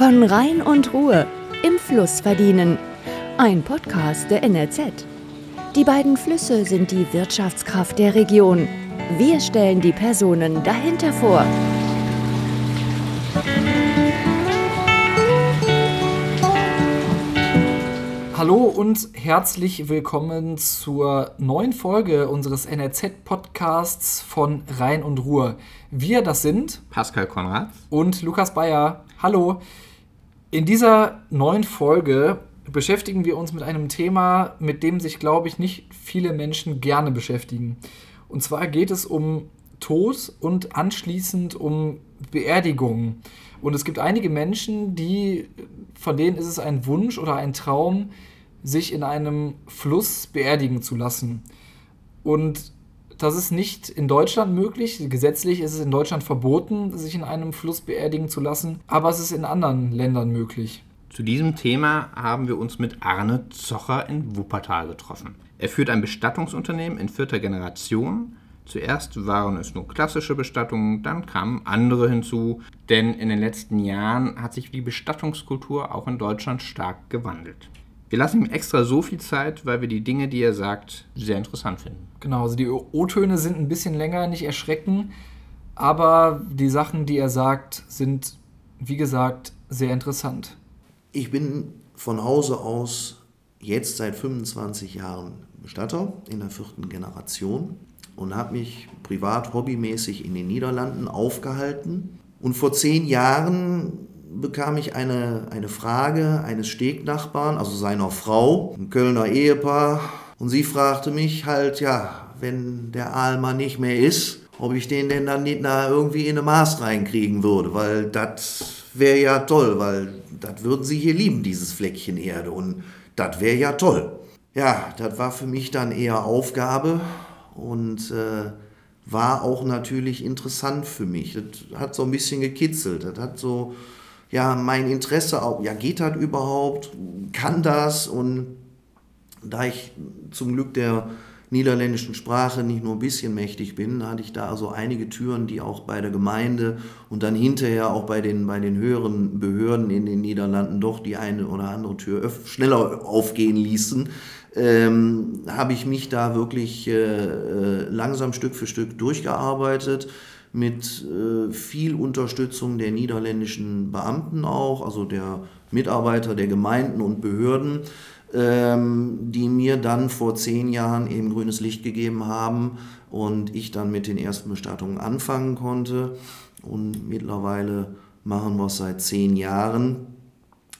Von Rhein und Ruhe im Fluss verdienen. Ein Podcast der NRZ. Die beiden Flüsse sind die Wirtschaftskraft der Region. Wir stellen die Personen dahinter vor. Hallo und herzlich willkommen zur neuen Folge unseres NRZ-Podcasts von Rhein und Ruhr. Wir, das sind Pascal Konrad und Lukas Bayer. Hallo. In dieser neuen Folge beschäftigen wir uns mit einem Thema, mit dem sich, glaube ich, nicht viele Menschen gerne beschäftigen. Und zwar geht es um Tod und anschließend um Beerdigung. Und es gibt einige Menschen, die, von denen ist es ein Wunsch oder ein Traum, sich in einem Fluss beerdigen zu lassen. Und das ist nicht in Deutschland möglich. Gesetzlich ist es in Deutschland verboten, sich in einem Fluss beerdigen zu lassen, aber es ist in anderen Ländern möglich. Zu diesem Thema haben wir uns mit Arne Zocher in Wuppertal getroffen. Er führt ein Bestattungsunternehmen in vierter Generation. Zuerst waren es nur klassische Bestattungen, dann kamen andere hinzu, denn in den letzten Jahren hat sich die Bestattungskultur auch in Deutschland stark gewandelt. Wir lassen ihm extra so viel Zeit, weil wir die Dinge, die er sagt, sehr interessant finden. Genau, also die O-Töne sind ein bisschen länger, nicht erschrecken, aber die Sachen, die er sagt, sind, wie gesagt, sehr interessant. Ich bin von Hause aus jetzt seit 25 Jahren Bestatter in der vierten Generation und habe mich privat hobbymäßig in den Niederlanden aufgehalten. Und vor zehn Jahren bekam ich eine, eine Frage eines Stegnachbarn, also seiner Frau, ein Kölner Ehepaar. Und sie fragte mich halt, ja, wenn der Aal nicht mehr ist, ob ich den denn dann nicht irgendwie in eine Maß reinkriegen würde, weil das wäre ja toll, weil das würden sie hier lieben, dieses Fleckchen Erde. Und das wäre ja toll. Ja, das war für mich dann eher Aufgabe und äh, war auch natürlich interessant für mich. Das hat so ein bisschen gekitzelt. Das hat so ja, mein Interesse auch, ja, geht das überhaupt? Kann das? Und da ich zum Glück der niederländischen Sprache nicht nur ein bisschen mächtig bin, hatte ich da also einige Türen, die auch bei der Gemeinde und dann hinterher auch bei den, bei den höheren Behörden in den Niederlanden doch die eine oder andere Tür schneller aufgehen ließen, ähm, habe ich mich da wirklich äh, äh langsam Stück für Stück durchgearbeitet mit äh, viel Unterstützung der niederländischen Beamten auch, also der Mitarbeiter der Gemeinden und Behörden, ähm, die mir dann vor zehn Jahren eben grünes Licht gegeben haben und ich dann mit den ersten Bestattungen anfangen konnte. Und mittlerweile machen wir es seit zehn Jahren.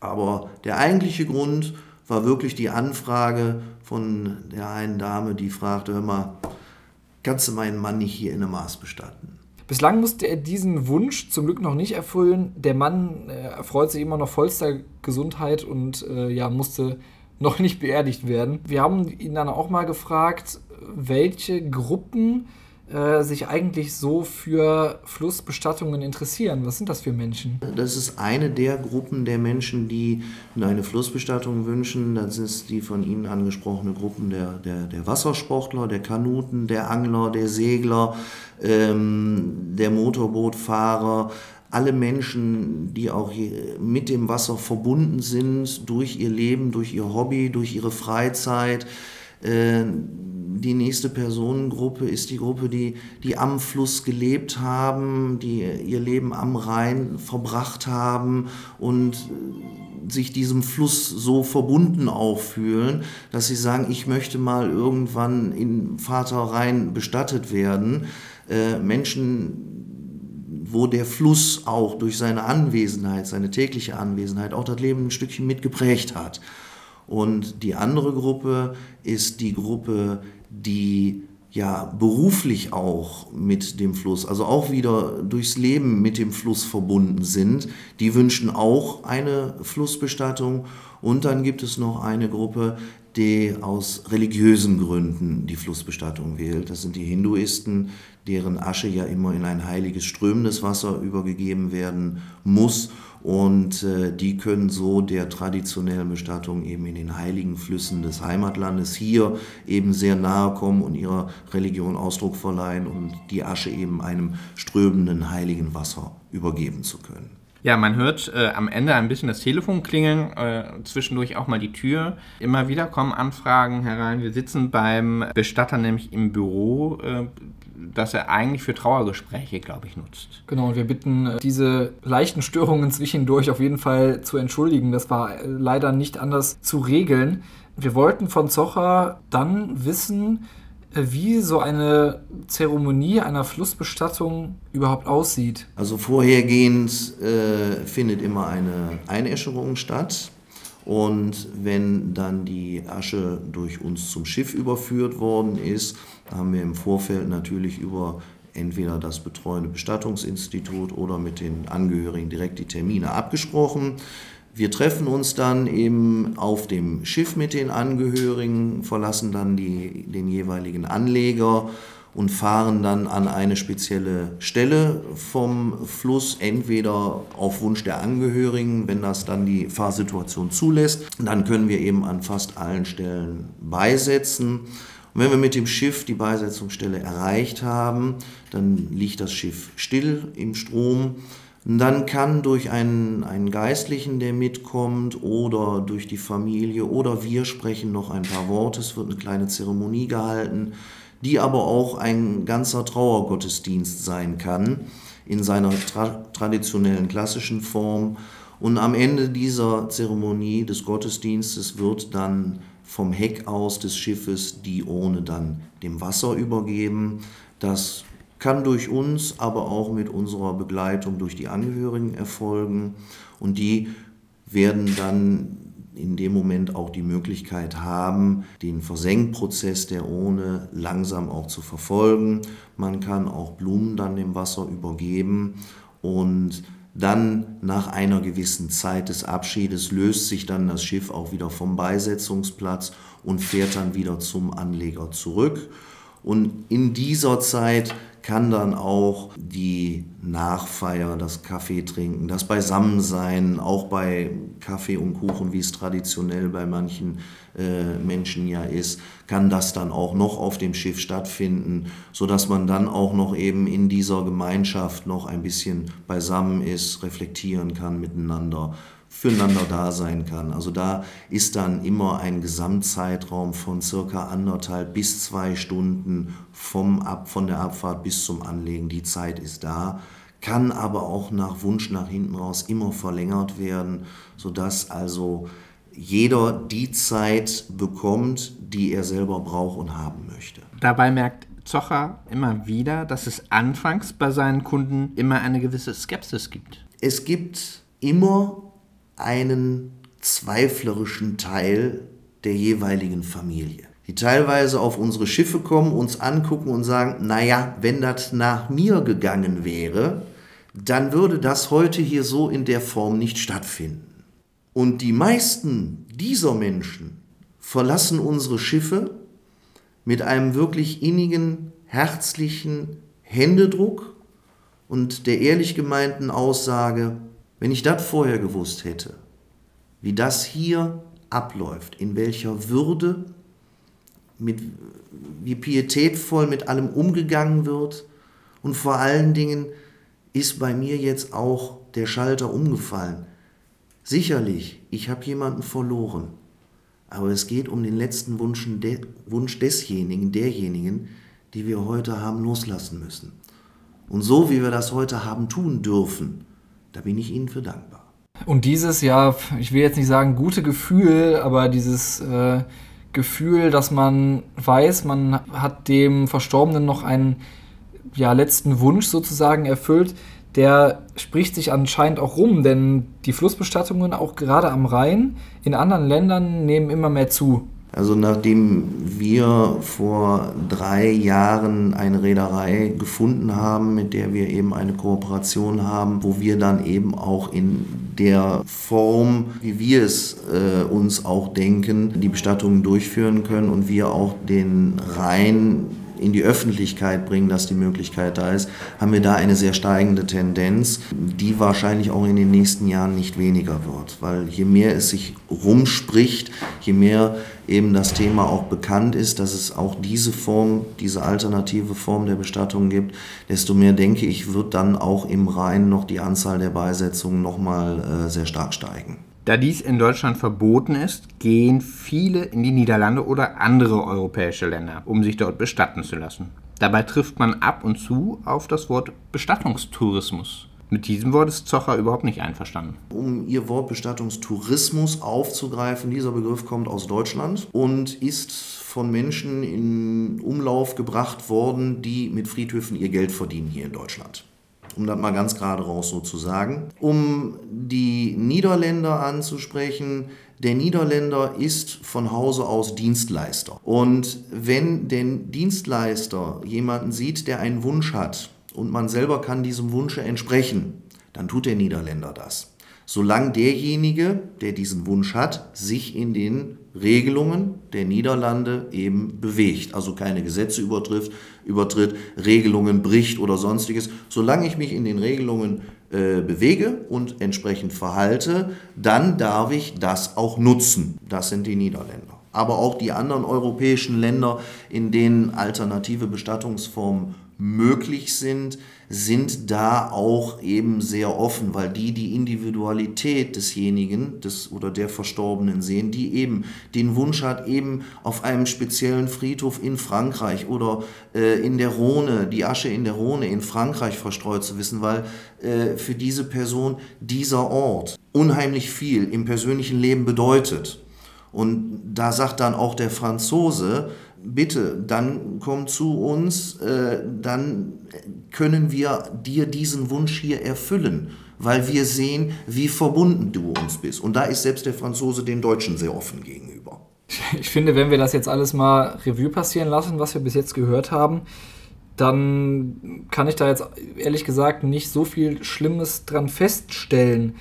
Aber der eigentliche Grund war wirklich die Anfrage von der einen Dame, die fragte, hör mal, kannst du meinen Mann nicht hier in der Maß bestatten? Bislang musste er diesen Wunsch zum Glück noch nicht erfüllen. Der Mann äh, erfreut sich immer noch vollster Gesundheit und äh, ja, musste noch nicht beerdigt werden. Wir haben ihn dann auch mal gefragt, welche Gruppen äh, sich eigentlich so für Flussbestattungen interessieren. Was sind das für Menschen? Das ist eine der Gruppen der Menschen, die eine Flussbestattung wünschen. Das ist die von Ihnen angesprochene Gruppen der, der, der Wassersportler, der Kanuten, der Angler, der Segler, ähm, der Motorbootfahrer alle Menschen, die auch mit dem Wasser verbunden sind, durch ihr Leben, durch ihr Hobby, durch ihre Freizeit. Äh, die nächste Personengruppe ist die Gruppe, die, die am Fluss gelebt haben, die ihr Leben am Rhein verbracht haben und sich diesem Fluss so verbunden auch fühlen, dass sie sagen, ich möchte mal irgendwann in Vater Rhein bestattet werden. Äh, Menschen, wo der Fluss auch durch seine Anwesenheit, seine tägliche Anwesenheit auch das Leben ein Stückchen mitgeprägt hat. Und die andere Gruppe ist die Gruppe die ja beruflich auch mit dem Fluss, also auch wieder durchs Leben mit dem Fluss verbunden sind, die wünschen auch eine Flussbestattung. Und dann gibt es noch eine Gruppe, die aus religiösen Gründen die Flussbestattung wählt. Das sind die Hinduisten, deren Asche ja immer in ein heiliges strömendes Wasser übergegeben werden muss und äh, die können so der traditionellen Bestattung eben in den heiligen Flüssen des Heimatlandes hier eben sehr nahe kommen und ihrer Religion Ausdruck verleihen und die Asche eben einem strömenden heiligen Wasser übergeben zu können. Ja, man hört äh, am Ende ein bisschen das Telefon klingeln, äh, zwischendurch auch mal die Tür. Immer wieder kommen Anfragen herein. Wir sitzen beim Bestatter nämlich im Büro, äh, das er eigentlich für Trauergespräche, glaube ich, nutzt. Genau, und wir bitten, äh, diese leichten Störungen zwischendurch auf jeden Fall zu entschuldigen. Das war äh, leider nicht anders zu regeln. Wir wollten von Zocher dann wissen, wie so eine Zeremonie einer Flussbestattung überhaupt aussieht. Also vorhergehend äh, findet immer eine Einäscherung statt. Und wenn dann die Asche durch uns zum Schiff überführt worden ist, haben wir im Vorfeld natürlich über entweder das betreuende Bestattungsinstitut oder mit den Angehörigen direkt die Termine abgesprochen. Wir treffen uns dann eben auf dem Schiff mit den Angehörigen, verlassen dann die, den jeweiligen Anleger und fahren dann an eine spezielle Stelle vom Fluss, entweder auf Wunsch der Angehörigen, wenn das dann die Fahrsituation zulässt. Dann können wir eben an fast allen Stellen beisetzen. Und wenn wir mit dem Schiff die Beisetzungsstelle erreicht haben, dann liegt das Schiff still im Strom dann kann durch einen, einen Geistlichen, der mitkommt, oder durch die Familie, oder wir sprechen noch ein paar Worte, es wird eine kleine Zeremonie gehalten, die aber auch ein ganzer Trauergottesdienst sein kann, in seiner tra traditionellen klassischen Form. Und am Ende dieser Zeremonie des Gottesdienstes wird dann vom Heck aus des Schiffes die Urne dann dem Wasser übergeben. Das kann durch uns, aber auch mit unserer Begleitung durch die Angehörigen erfolgen. Und die werden dann in dem Moment auch die Möglichkeit haben, den Versenkprozess der Urne langsam auch zu verfolgen. Man kann auch Blumen dann dem Wasser übergeben und dann nach einer gewissen Zeit des Abschiedes löst sich dann das Schiff auch wieder vom Beisetzungsplatz und fährt dann wieder zum Anleger zurück. Und in dieser Zeit kann dann auch die Nachfeier, das Kaffee trinken, das Beisammensein, auch bei Kaffee und Kuchen, wie es traditionell bei manchen äh, Menschen ja ist, kann das dann auch noch auf dem Schiff stattfinden, sodass man dann auch noch eben in dieser Gemeinschaft noch ein bisschen beisammen ist, reflektieren kann miteinander füreinander da sein kann. Also da ist dann immer ein Gesamtzeitraum von circa anderthalb bis zwei Stunden vom Ab, von der Abfahrt bis zum Anlegen. Die Zeit ist da, kann aber auch nach Wunsch nach hinten raus immer verlängert werden, sodass also jeder die Zeit bekommt, die er selber braucht und haben möchte. Dabei merkt Zocher immer wieder, dass es anfangs bei seinen Kunden immer eine gewisse Skepsis gibt. Es gibt immer einen zweiflerischen Teil der jeweiligen Familie, die teilweise auf unsere Schiffe kommen, uns angucken und sagen, naja, wenn das nach mir gegangen wäre, dann würde das heute hier so in der Form nicht stattfinden. Und die meisten dieser Menschen verlassen unsere Schiffe mit einem wirklich innigen, herzlichen Händedruck und der ehrlich gemeinten Aussage, wenn ich das vorher gewusst hätte, wie das hier abläuft, in welcher Würde, mit, wie pietätvoll mit allem umgegangen wird und vor allen Dingen ist bei mir jetzt auch der Schalter umgefallen. Sicherlich, ich habe jemanden verloren, aber es geht um den letzten Wunsch, de, Wunsch desjenigen, derjenigen, die wir heute haben loslassen müssen. Und so wie wir das heute haben tun dürfen, da bin ich Ihnen für dankbar. Und dieses, ja, ich will jetzt nicht sagen gute Gefühl, aber dieses äh, Gefühl, dass man weiß, man hat dem Verstorbenen noch einen ja, letzten Wunsch sozusagen erfüllt, der spricht sich anscheinend auch rum, denn die Flussbestattungen auch gerade am Rhein in anderen Ländern nehmen immer mehr zu. Also nachdem wir vor drei Jahren eine Reederei gefunden haben, mit der wir eben eine Kooperation haben, wo wir dann eben auch in der Form, wie wir es äh, uns auch denken, die Bestattungen durchführen können und wir auch den Rhein in die Öffentlichkeit bringen, dass die Möglichkeit da ist, haben wir da eine sehr steigende Tendenz, die wahrscheinlich auch in den nächsten Jahren nicht weniger wird. Weil je mehr es sich rumspricht, je mehr eben das Thema auch bekannt ist, dass es auch diese Form, diese alternative Form der Bestattung gibt, desto mehr denke ich, wird dann auch im Rhein noch die Anzahl der Beisetzungen nochmal äh, sehr stark steigen. Da dies in Deutschland verboten ist, gehen viele in die Niederlande oder andere europäische Länder, um sich dort bestatten zu lassen. Dabei trifft man ab und zu auf das Wort Bestattungstourismus. Mit diesem Wort ist Zocher überhaupt nicht einverstanden. Um Ihr Wort Bestattungstourismus aufzugreifen, dieser Begriff kommt aus Deutschland und ist von Menschen in Umlauf gebracht worden, die mit Friedhöfen ihr Geld verdienen hier in Deutschland um das mal ganz gerade raus so zu sagen. Um die Niederländer anzusprechen, der Niederländer ist von Hause aus Dienstleister. Und wenn der Dienstleister jemanden sieht, der einen Wunsch hat und man selber kann diesem Wunsch entsprechen, dann tut der Niederländer das solange derjenige, der diesen Wunsch hat, sich in den Regelungen der Niederlande eben bewegt, also keine Gesetze übertritt, übertritt Regelungen bricht oder sonstiges. Solange ich mich in den Regelungen äh, bewege und entsprechend verhalte, dann darf ich das auch nutzen. Das sind die Niederländer. Aber auch die anderen europäischen Länder, in denen alternative Bestattungsformen möglich sind, sind da auch eben sehr offen, weil die die Individualität desjenigen des oder der Verstorbenen sehen, die eben den Wunsch hat, eben auf einem speziellen Friedhof in Frankreich oder äh, in der Rhone, die Asche in der Rhone in Frankreich verstreut zu wissen, weil äh, für diese Person dieser Ort unheimlich viel im persönlichen Leben bedeutet. Und da sagt dann auch der Franzose, bitte, dann komm zu uns, äh, dann können wir dir diesen Wunsch hier erfüllen, weil wir sehen, wie verbunden du uns bist. Und da ist selbst der Franzose den Deutschen sehr offen gegenüber. Ich finde, wenn wir das jetzt alles mal Revue passieren lassen, was wir bis jetzt gehört haben, dann kann ich da jetzt ehrlich gesagt nicht so viel Schlimmes dran feststellen.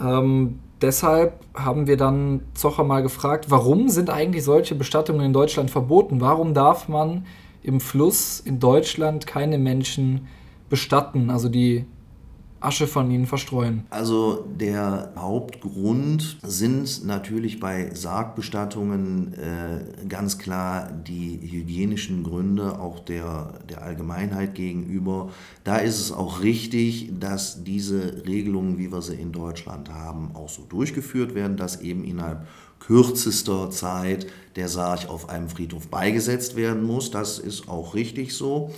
Ähm, deshalb haben wir dann Zocher mal gefragt, warum sind eigentlich solche Bestattungen in Deutschland verboten? Warum darf man im Fluss in Deutschland keine Menschen bestatten, also die Asche von ihnen verstreuen? Also der Hauptgrund sind natürlich bei Sargbestattungen äh, ganz klar die hygienischen Gründe, auch der, der Allgemeinheit gegenüber. Da ist es auch richtig, dass diese Regelungen, wie wir sie in Deutschland haben, auch so durchgeführt werden, dass eben innerhalb kürzester Zeit der Sarg auf einem Friedhof beigesetzt werden muss. Das ist auch richtig so.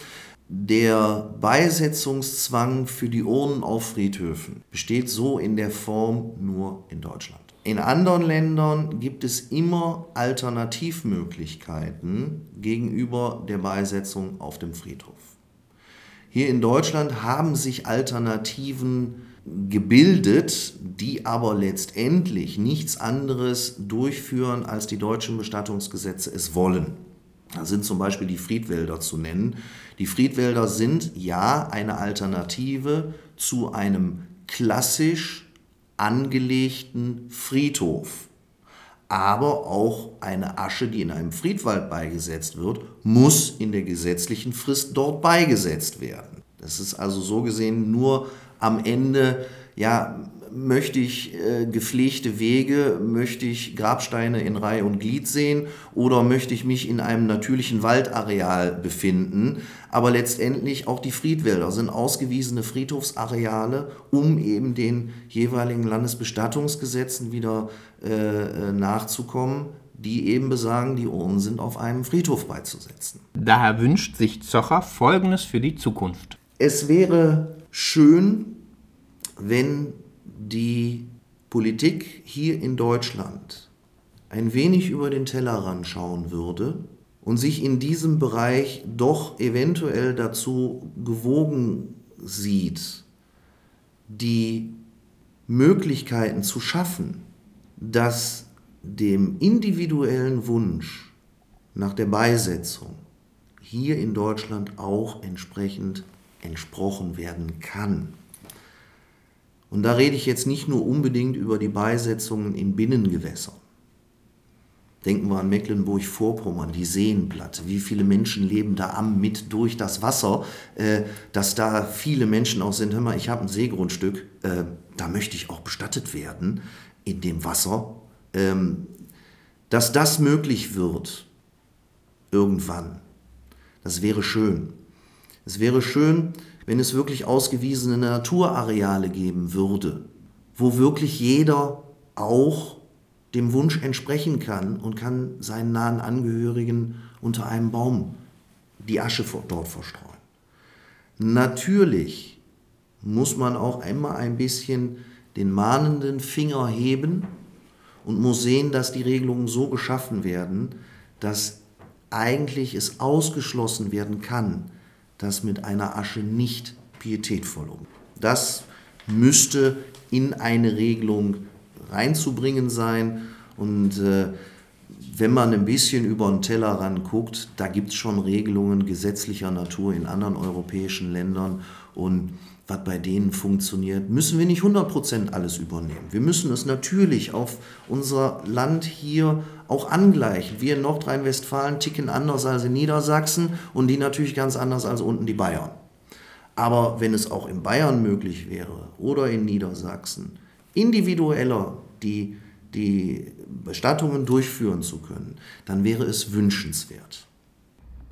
Der Beisetzungszwang für die Urnen auf Friedhöfen besteht so in der Form nur in Deutschland. In anderen Ländern gibt es immer Alternativmöglichkeiten gegenüber der Beisetzung auf dem Friedhof. Hier in Deutschland haben sich Alternativen gebildet, die aber letztendlich nichts anderes durchführen, als die deutschen Bestattungsgesetze es wollen. Da sind zum Beispiel die Friedwälder zu nennen. Die Friedwälder sind ja eine Alternative zu einem klassisch angelegten Friedhof. Aber auch eine Asche, die in einem Friedwald beigesetzt wird, muss in der gesetzlichen Frist dort beigesetzt werden. Das ist also so gesehen nur am Ende ja, möchte ich äh, gepflegte Wege, möchte ich Grabsteine in Reihe und Glied sehen oder möchte ich mich in einem natürlichen Waldareal befinden. Aber letztendlich auch die Friedwälder sind ausgewiesene Friedhofsareale, um eben den jeweiligen Landesbestattungsgesetzen wieder äh, äh nachzukommen, die eben besagen, die Urnen sind auf einem Friedhof beizusetzen. Daher wünscht sich Zocher Folgendes für die Zukunft. Es wäre schön, wenn die Politik hier in Deutschland ein wenig über den Tellerrand schauen würde und sich in diesem Bereich doch eventuell dazu gewogen sieht, die Möglichkeiten zu schaffen, dass dem individuellen Wunsch nach der Beisetzung hier in Deutschland auch entsprechend entsprochen werden kann. Und da rede ich jetzt nicht nur unbedingt über die Beisetzungen in Binnengewässern. Denken wir an Mecklenburg-Vorpommern, die Seenplatte. Wie viele Menschen leben da am mit durch das Wasser, äh, dass da viele Menschen auch sind. Hör mal, ich habe ein Seegrundstück, äh, da möchte ich auch bestattet werden in dem Wasser. Ähm, dass das möglich wird, irgendwann, das wäre schön. Es wäre schön, wenn es wirklich ausgewiesene Naturareale geben würde, wo wirklich jeder auch dem Wunsch entsprechen kann und kann seinen nahen Angehörigen unter einem Baum die Asche dort verstreuen. Natürlich muss man auch einmal ein bisschen den mahnenden Finger heben und muss sehen, dass die Regelungen so geschaffen werden, dass eigentlich es ausgeschlossen werden kann, dass mit einer Asche nicht pietätvoll um. Das müsste in eine Regelung reinzubringen sein. Und äh, wenn man ein bisschen über den Tellerrand guckt, da gibt es schon Regelungen gesetzlicher Natur in anderen europäischen Ländern. Und was bei denen funktioniert, müssen wir nicht 100% alles übernehmen. Wir müssen es natürlich auf unser Land hier auch angleichen. Wir in Nordrhein-Westfalen ticken anders als in Niedersachsen und die natürlich ganz anders als unten die Bayern. Aber wenn es auch in Bayern möglich wäre oder in Niedersachsen, individueller die, die Bestattungen durchführen zu können, dann wäre es wünschenswert.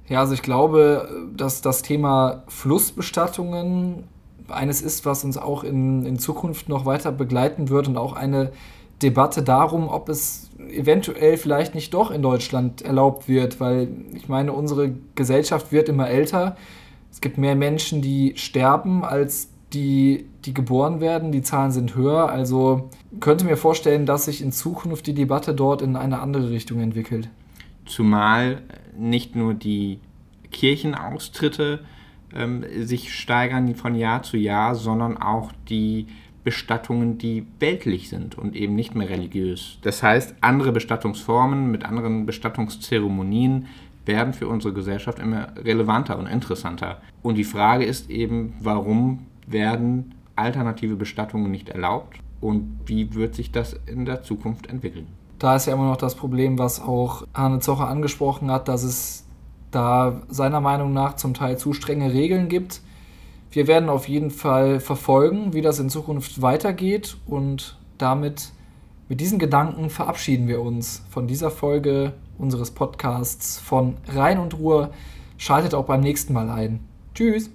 Ja, also ich glaube, dass das Thema Flussbestattungen eines ist, was uns auch in, in Zukunft noch weiter begleiten wird und auch eine Debatte darum, ob es eventuell vielleicht nicht doch in Deutschland erlaubt wird, weil ich meine, unsere Gesellschaft wird immer älter. Es gibt mehr Menschen, die sterben, als die, die geboren werden. Die Zahlen sind höher. Also könnte mir vorstellen, dass sich in Zukunft die Debatte dort in eine andere Richtung entwickelt. Zumal nicht nur die Kirchenaustritte ähm, sich steigern von Jahr zu Jahr, sondern auch die Bestattungen, die weltlich sind und eben nicht mehr religiös. Das heißt, andere Bestattungsformen mit anderen Bestattungszeremonien werden für unsere Gesellschaft immer relevanter und interessanter. Und die Frage ist eben, warum werden alternative Bestattungen nicht erlaubt und wie wird sich das in der Zukunft entwickeln? Da ist ja immer noch das Problem, was auch Arne Zocher angesprochen hat, dass es da seiner Meinung nach zum Teil zu strenge Regeln gibt. Wir werden auf jeden Fall verfolgen, wie das in Zukunft weitergeht und damit mit diesen Gedanken verabschieden wir uns von dieser Folge unseres Podcasts von Rhein und Ruhr. Schaltet auch beim nächsten Mal ein. Tschüss!